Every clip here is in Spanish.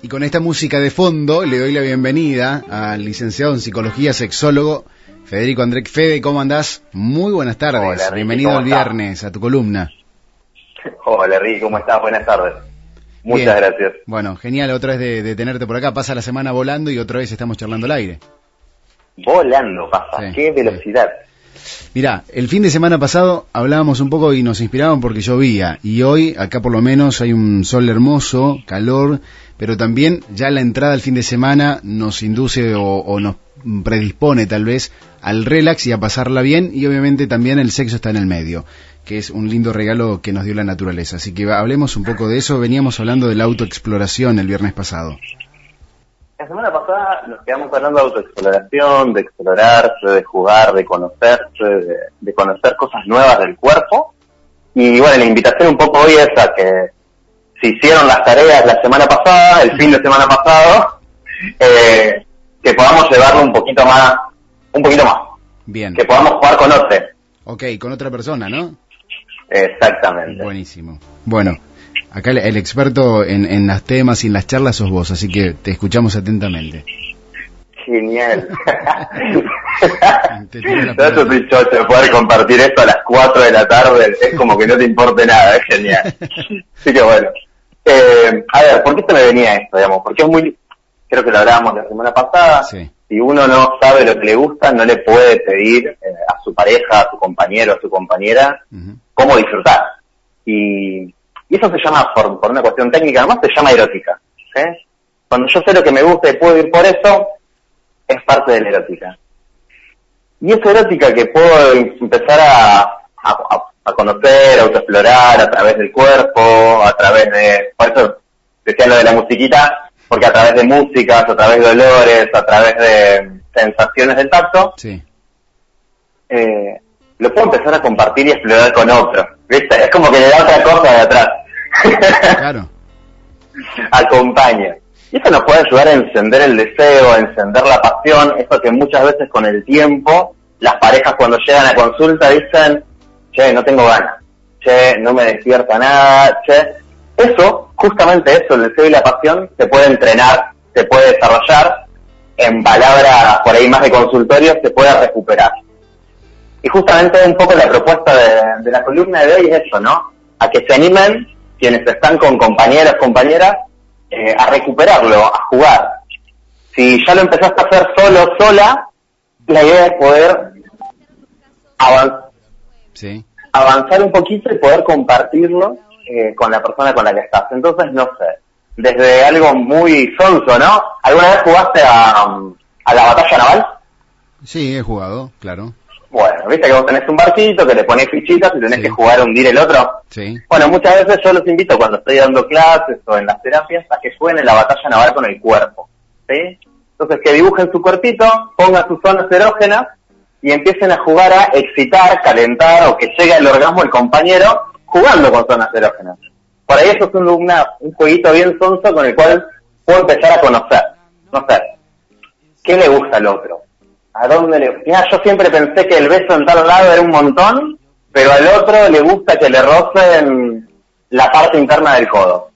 Y con esta música de fondo le doy la bienvenida al licenciado en psicología, sexólogo Federico André Fede. ¿Cómo andás? Muy buenas tardes. Bienvenido el viernes a tu columna. Hola Ricky, ¿cómo estás? Buenas tardes. Muchas gracias. Bueno, genial otra vez de, tenerte por acá. Pasa la semana volando y otra vez estamos charlando al aire. Volando pasa, qué velocidad. Mirá, el fin de semana pasado hablábamos un poco y nos inspiraban porque llovía y hoy acá por lo menos hay un sol hermoso, calor, pero también ya la entrada al fin de semana nos induce o, nos predispone tal vez al relax y a pasarla bien y obviamente también el sexo está en el medio que es un lindo regalo que nos dio la naturaleza. Así que hablemos un poco de eso. Veníamos hablando de la autoexploración el viernes pasado. La semana pasada nos quedamos hablando de autoexploración, de explorarse, de jugar, de conocerse, de, conocer cosas nuevas del cuerpo. Y bueno, la invitación un poco hoy es a que si hicieron las tareas la semana pasada, el fin de semana pasado, eh, que podamos llevarlo un poquito más, un poquito más. Bien. Que podamos jugar con otro. Ok, con otra persona, ¿no? Exactamente. Buenísimo. Bueno, Acá el, experto en, en los temas y en las charlas sos vos, así que te escuchamos atentamente. Genial. Yo soy chocho, poder compartir esto a las 4 de la tarde es como que no te importe nada, es genial. Así que bueno. Eh, a ver, ¿por qué se me venía esto, digamos? Porque es muy, creo que lo hablábamos la semana pasada, si uno no sabe lo que le gusta, no le puede pedir eh, a su pareja, a su compañero, a su compañera, cómo disfrutar. Y y eso se llama, por, por una cuestión técnica además, se llama erótica. Cuando yo sé lo que me gusta y puedo ir por eso, es parte de la erótica. Y esa erótica que puedo empezar a, a, conocer, a autoexplorar a través del cuerpo, a través de, por eso decía lo de la musiquita, porque a través de músicas, a través de olores, a través de sensaciones del tacto, sí. eh, lo puedo empezar a compartir y explorar con otro. ¿Viste? Es como que le da otra cosa de atrás. Claro. Acompaña. Y eso nos puede ayudar a encender el deseo, a encender la pasión, eso que muchas veces con el tiempo las parejas cuando llegan a consulta dicen, che, no tengo ganas, che, no me despierta nada, che. Eso, justamente eso, el deseo y la pasión, se puede entrenar, se puede desarrollar, en palabras por ahí más de consultorio, se puede recuperar. Y justamente un poco la propuesta de, la columna de hoy es eso, ¿no? A que se animen quienes están con compañeros, compañeras, eh, a recuperarlo, a jugar. Si ya lo empezaste a hacer solo, sola, la idea es poder avanzar un poquito y poder compartirlo eh, con la persona con la que estás. Entonces, no sé, desde algo muy sonso, ¿no? ¿Alguna vez jugaste a, a la batalla naval? Sí, he jugado, claro. Bueno, viste que vos tenés un barquito, que le pones fichitas y tenés que jugar a hundir el otro. Sí. Bueno, muchas veces yo los invito cuando estoy dando clases o en las terapias a que jueguen en la batalla naval con el cuerpo. ¿Sí? Entonces que dibujen su cuerpito, pongan sus zonas erógenas y empiecen a jugar a excitar, calentar o que llegue al orgasmo el compañero jugando con zonas erógenas. Por ahí eso es un, un jueguito bien sonso con el cual puedo empezar a conocer. No sé, ¿qué le gusta al otro? ¿A dónde le.? yo siempre pensé que el beso en tal lado era un montón, pero al otro le gusta que le rocen la parte interna del codo.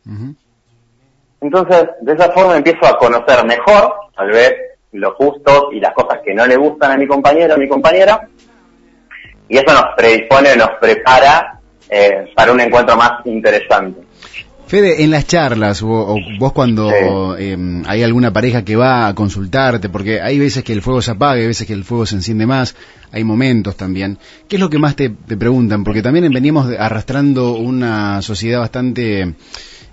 Entonces, de esa forma empiezo a conocer mejor, tal vez, los gustos y las cosas que no le gustan a mi compañero o mi compañera, y eso nos predispone, nos prepara eh, para un encuentro más interesante. Fede, en las charlas, o, vos cuando em, hay alguna pareja que va a consultarte, porque hay veces que el fuego se apaga, hay veces que el fuego se enciende más, hay momentos también. ¿Qué es lo que más te, preguntan? Porque también venimos arrastrando una sociedad bastante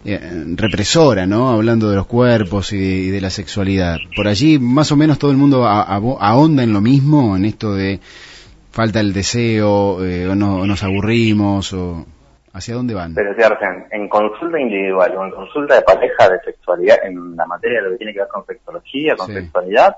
eh, represora, ¿no? Hablando de los cuerpos y de, la sexualidad. Por allí, más o menos todo el mundo ahonda en lo mismo, en esto de falta el deseo, eh, o, no, nos aburrimos, o... ¿Hacia dónde van? Pero en, en consulta individual o en consulta de pareja de sexualidad, en la materia de lo que tiene que ver con sexología, con sexualidad,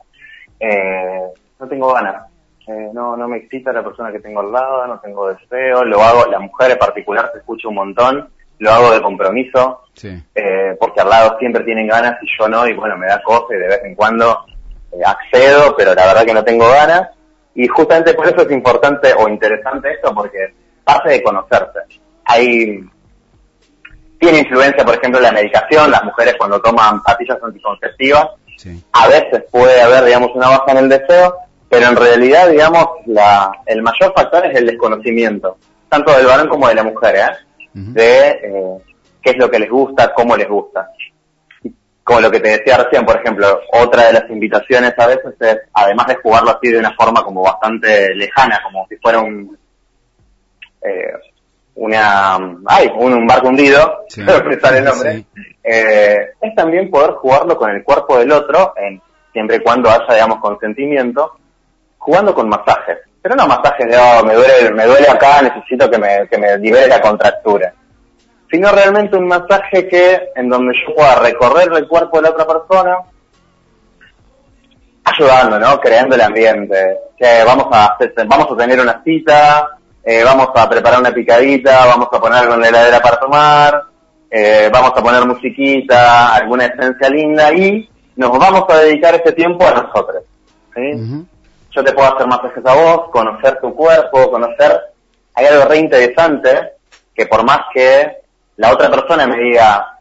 eh, no tengo ganas. Eh, no, no me excita la persona que tengo al lado, no tengo deseo, lo hago, la mujer en particular se escucha un montón, lo hago de compromiso, eh, porque al lado siempre tienen ganas y yo no, y bueno, me da cosa y de vez en cuando accedo, pero la verdad que no tengo ganas. Y justamente por eso es importante o interesante esto, porque parte de conocerse hay tiene influencia, por ejemplo, la medicación, las mujeres cuando toman pastillas anticonceptivas, a veces puede haber, digamos, una baja en el deseo, pero en realidad, digamos, la, el mayor factor es el desconocimiento, tanto del varón como de la mujer, ¿eh? de eh, qué es lo que les gusta, cómo les gusta. Como lo que te decía recién, por ejemplo, otra de las invitaciones a veces es, además de jugarlo así de una forma como bastante lejana, como si fuera un, eh, una, ay, un, barco hundido, sí, sale el nombre, eh, es también poder jugarlo con el cuerpo del otro, en, siempre y cuando haya, digamos, consentimiento, jugando con masajes. Pero no masajes de, oh, me duele, me duele acá, necesito que me, que me libere la contractura. Sino realmente un masaje que, en donde yo pueda recorrer el cuerpo de la otra persona, ayudando, ¿no? Creando el ambiente. Que vamos a, vamos a tener una cita, eh, vamos a preparar una picadita, vamos a poner algo en la heladera para tomar, eh, vamos a poner musiquita, alguna esencia linda y nos vamos a dedicar ese tiempo a nosotros. ¿sí? Yo te puedo hacer masajes a vos, conocer tu cuerpo, conocer... Hay algo re interesante que por más que la otra persona me diga,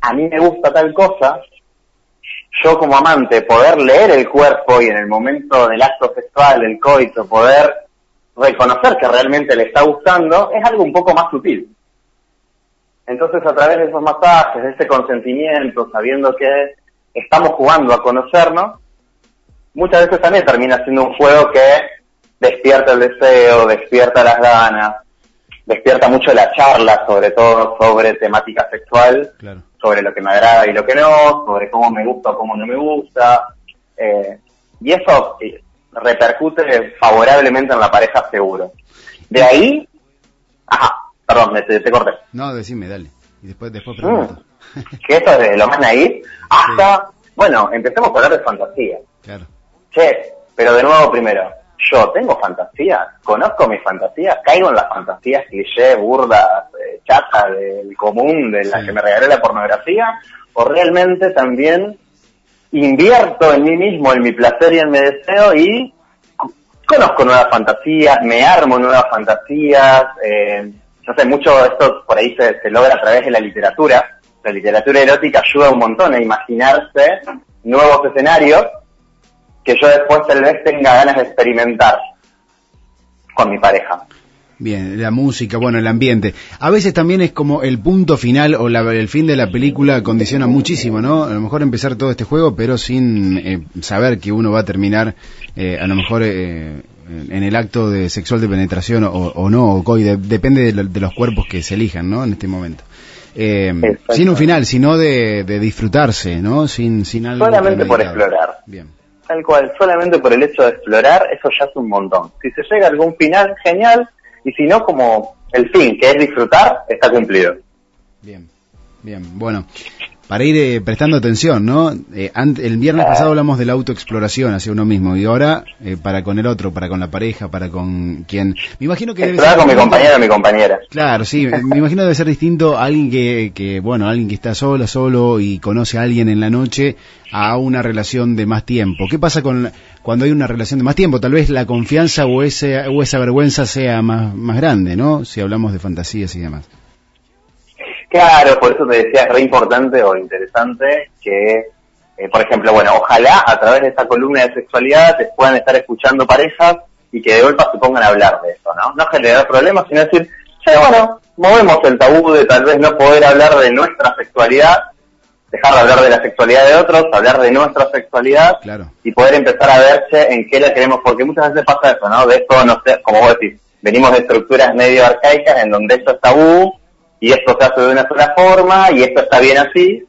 a mí me gusta tal cosa, yo como amante poder leer el cuerpo y en el momento del acto sexual, del coito, poder reconocer que realmente le está gustando es algo un poco más sutil. Entonces, a través de esos masajes, de ese consentimiento, sabiendo que estamos jugando a conocernos, muchas veces también termina siendo un juego que despierta el deseo, despierta las ganas, despierta mucho la charla, sobre todo sobre temática sexual, sobre lo que me agrada y lo que no, sobre cómo me gusta o cómo no me gusta. Eh, y eso repercute favorablemente en la pareja seguro. De ahí, ajá, perdón, me, te, corté. No, decime, dale. Y después, después pregunto. Mm. que esto es de lo más naíz hasta, bueno, empecemos a hablar de fantasía. Claro. Che, pero de nuevo primero, yo tengo fantasía, conozco mis fantasías, caigo en las fantasías cliché, burdas, eh, chatas del común, de las que me regalé la pornografía, o realmente también invierto en mí mismo, en mi placer y en mi deseo y conozco nuevas fantasías, me armo nuevas fantasías, eh, no sé, mucho de esto por ahí se, logra a través de la literatura. La literatura erótica ayuda un montón a imaginarse nuevos escenarios que yo después tal vez tenga ganas de experimentar con mi pareja. Bien, la música, bueno, el ambiente. A veces también es como el punto final o el fin de la película condiciona muchísimo, ¿no? A lo mejor empezar todo este juego, pero sin eh, saber que uno va a terminar, eh, a lo mejor eh, en el acto de sexual de penetración o, no, o depende de, los cuerpos que se elijan, ¿no? En este momento. sin un final, sino de, disfrutarse, ¿no? Sin, sin algo. Solamente por explorar. Bien. Tal cual, solamente por el hecho de explorar, eso ya es un montón. Si se llega a algún final, genial y si no, como el fin, que es disfrutar, está cumplido. Bien, bien, bueno. Para ir eh, prestando atención, ¿no? Eh, el viernes pasado hablamos de la autoexploración hacia uno mismo y ahora eh, para con el otro, para con la pareja, para con quien... Me imagino que debe ser con mi compañero o mi compañera. Claro, sí, me imagino debe ser distinto a alguien que, que, bueno, alguien que está solo, solo y conoce a alguien en la noche a una relación de más tiempo. ¿Qué pasa con cuando hay una relación de más tiempo? Tal vez la confianza o, ese, o esa vergüenza sea más, más grande, ¿no? Si hablamos de fantasías y demás. Claro, por eso te decía, es re importante o interesante que, eh, por ejemplo, bueno, ojalá a través de esta columna de sexualidad te puedan estar escuchando parejas y que de golpe se pongan a hablar de eso, ¿no? No generar problemas, sino decir, che, bueno, movemos el tabú de tal vez no poder hablar de nuestra sexualidad, dejar de hablar de la sexualidad de otros, hablar de nuestra sexualidad y poder empezar a verse en qué la queremos, porque muchas veces pasa eso, ¿no? De esto, no sé, como vos decís, venimos de estructuras medio arcaicas en donde esto es tabú, y esto se hace de una sola forma y esto está bien así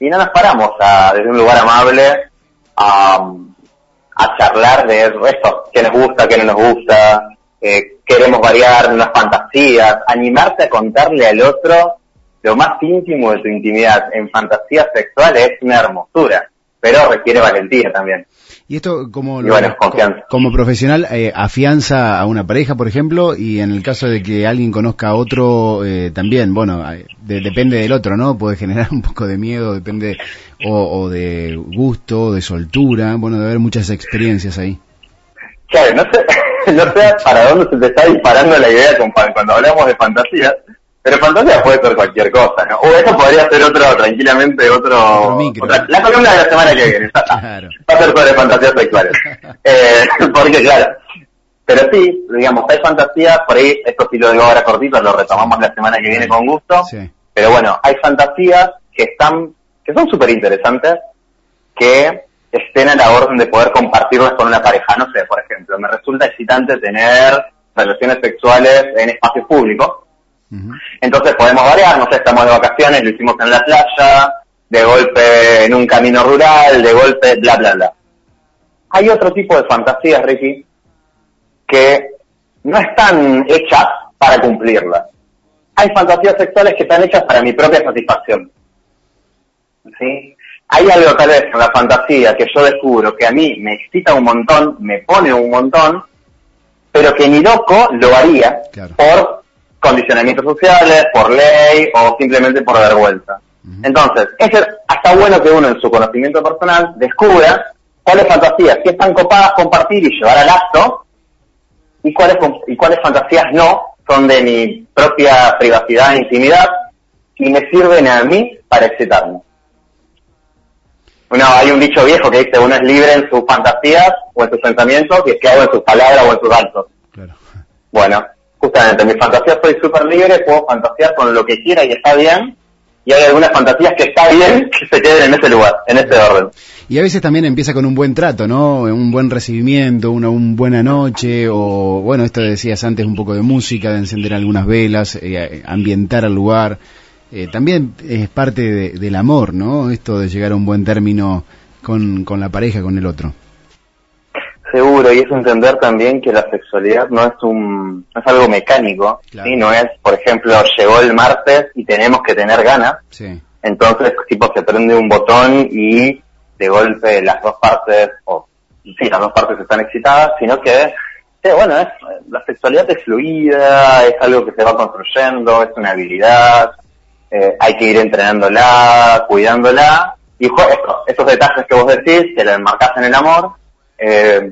y no nos paramos a, desde un lugar amable a, a charlar de esto, qué nos gusta, qué no nos gusta, eh, queremos variar unas fantasías, animarte a contarle al otro lo más íntimo de tu intimidad en fantasías sexuales es una hermosura, pero requiere valentía también. Y esto como, como profesional eh, afianza a una pareja, por ejemplo, y en el caso de que alguien conozca a otro eh, también, bueno, depende del otro, ¿no? Puede generar un poco de miedo, depende o, de gusto, de soltura, bueno, de haber muchas experiencias ahí. Claro, no sé, no sé para dónde se te está disparando la idea cuando hablamos de fantasías, Pero fantasía puede ser cualquier cosa, ¿no? O eso podría ser otro, tranquilamente, otro... otra, la columna de la semana que viene, claro. va a ser sobre fantasías sexuales. eh, porque claro, pero sí, digamos, hay fantasías, por ahí, esto sí lo digo ahora cortito, lo retomamos la semana que viene con gusto, pero bueno, hay fantasías que están, que son súper interesantes, que estén a la orden de poder compartirlas con una pareja. No sé, por ejemplo, me resulta excitante tener relaciones sexuales en espacios públicos, entonces podemos variar, no sé, estamos de vacaciones, lo hicimos en la playa, de golpe en un camino rural, de golpe, bla, bla, bla. Hay otro tipo de fantasías, Ricky, que no están hechas para cumplirlas. Hay fantasías sexuales que están hechas para mi propia satisfacción. ¿Sí? Hay algo tal vez en la fantasía que yo descubro que a mí me excita un montón, me pone un montón, pero que ni loco lo haría por condicionamientos sociales, por ley o simplemente por vergüenza. Entonces, es hasta bueno que uno en su conocimiento personal descubra cuáles fantasías que están copadas compartir y llevar al acto y cuáles, y cuáles fantasías no son de mi propia privacidad e intimidad y me sirven a mí para excitarme. Bueno, hay un dicho viejo que dice uno es libre en sus fantasías o en sus pensamientos y esclavo en sus palabras o en sus actos. Bueno, justamente, en mis fantasías soy súper libre, puedo fantasear con lo que quiera y está bien, y hay algunas fantasías que está bien que se queden en ese lugar, en ese orden. Y a veces también empieza con un buen trato, ¿no? Un buen recibimiento, una un buena noche, o bueno, esto decías antes, un poco de música, de encender algunas velas, eh, ambientar al lugar. Eh, también es parte del amor, ¿no? Esto de llegar a un buen término con, con la pareja, con el otro. Seguro, y es entender también que la sexualidad no es un no es algo mecánico, ¿sí? no es, por ejemplo, llegó el martes y tenemos que tener ganas, sí. entonces tipo se prende un botón y de golpe las dos partes, o sí, las dos partes están excitadas, sino que, bueno, es, la sexualidad es fluida, es algo que se va construyendo, es una habilidad, eh, hay que ir entrenándola, cuidándola, y esto, estos detalles que vos decís, que la enmarcás en el amor, eh,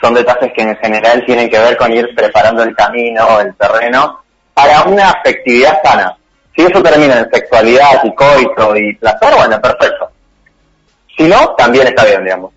son detalles que en general tienen que ver con ir preparando el camino, el terreno, para una afectividad sana. Si eso termina en sexualidad y coito y placer, bueno, perfecto. Si no, también está bien, digamos.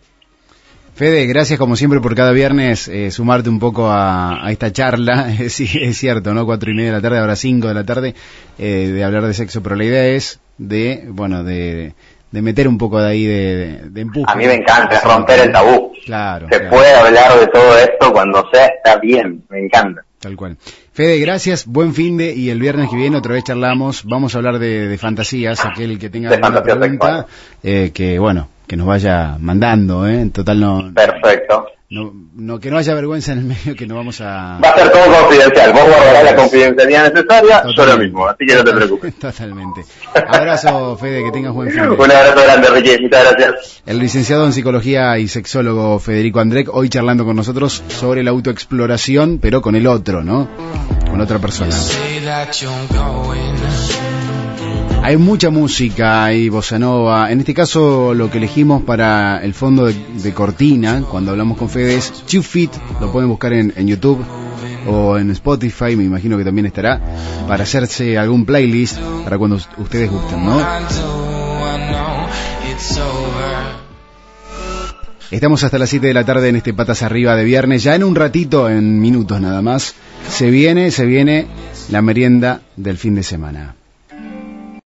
Fede, gracias como siempre por cada viernes eh, sumarte un poco a, esta charla. sí, es cierto, ¿no? Cuatro y media de la tarde, ahora cinco de la tarde, eh, de hablar de sexo, pero la idea es de, bueno, de, de meter un poco de ahí de, de, empuje. A mí me encanta, es romper el tabú. Claro. Se puede hablar de todo esto cuando sea, está bien, me encanta. Tal cual. Fede, gracias, buen fin de y el viernes que viene otra vez charlamos, vamos a hablar de, de fantasías, aquel que tenga alguna pregunta, eh, que bueno, que nos vaya mandando, ¿eh? En total no... Perfecto. No, no, que no haya vergüenza en el medio, que no vamos a... Va a ser todo confidencial, vos guardarás la confidencialidad necesaria, yo lo mismo, así que no te preocupes. Totalmente. Abrazo, Fede, que tengas buen fin. Un abrazo grande, Ricky, muchas gracias. El licenciado en Psicología y sexólogo Federico Andrek, hoy charlando con nosotros sobre la autoexploración, pero con el otro, ¿no? Con otra persona. Hay mucha música, hay bossa nova. En este caso, lo que elegimos para el fondo de, cortina, cuando hablamos con Fede, es Two Feet. Lo pueden buscar en, YouTube o en Spotify, me imagino que también estará, para hacerse algún playlist para cuando ustedes gusten, ¿no? Estamos hasta las 7 de la tarde en este Patas Arriba de viernes. Ya en un ratito, en minutos nada más, se viene, se viene la merienda del fin de semana.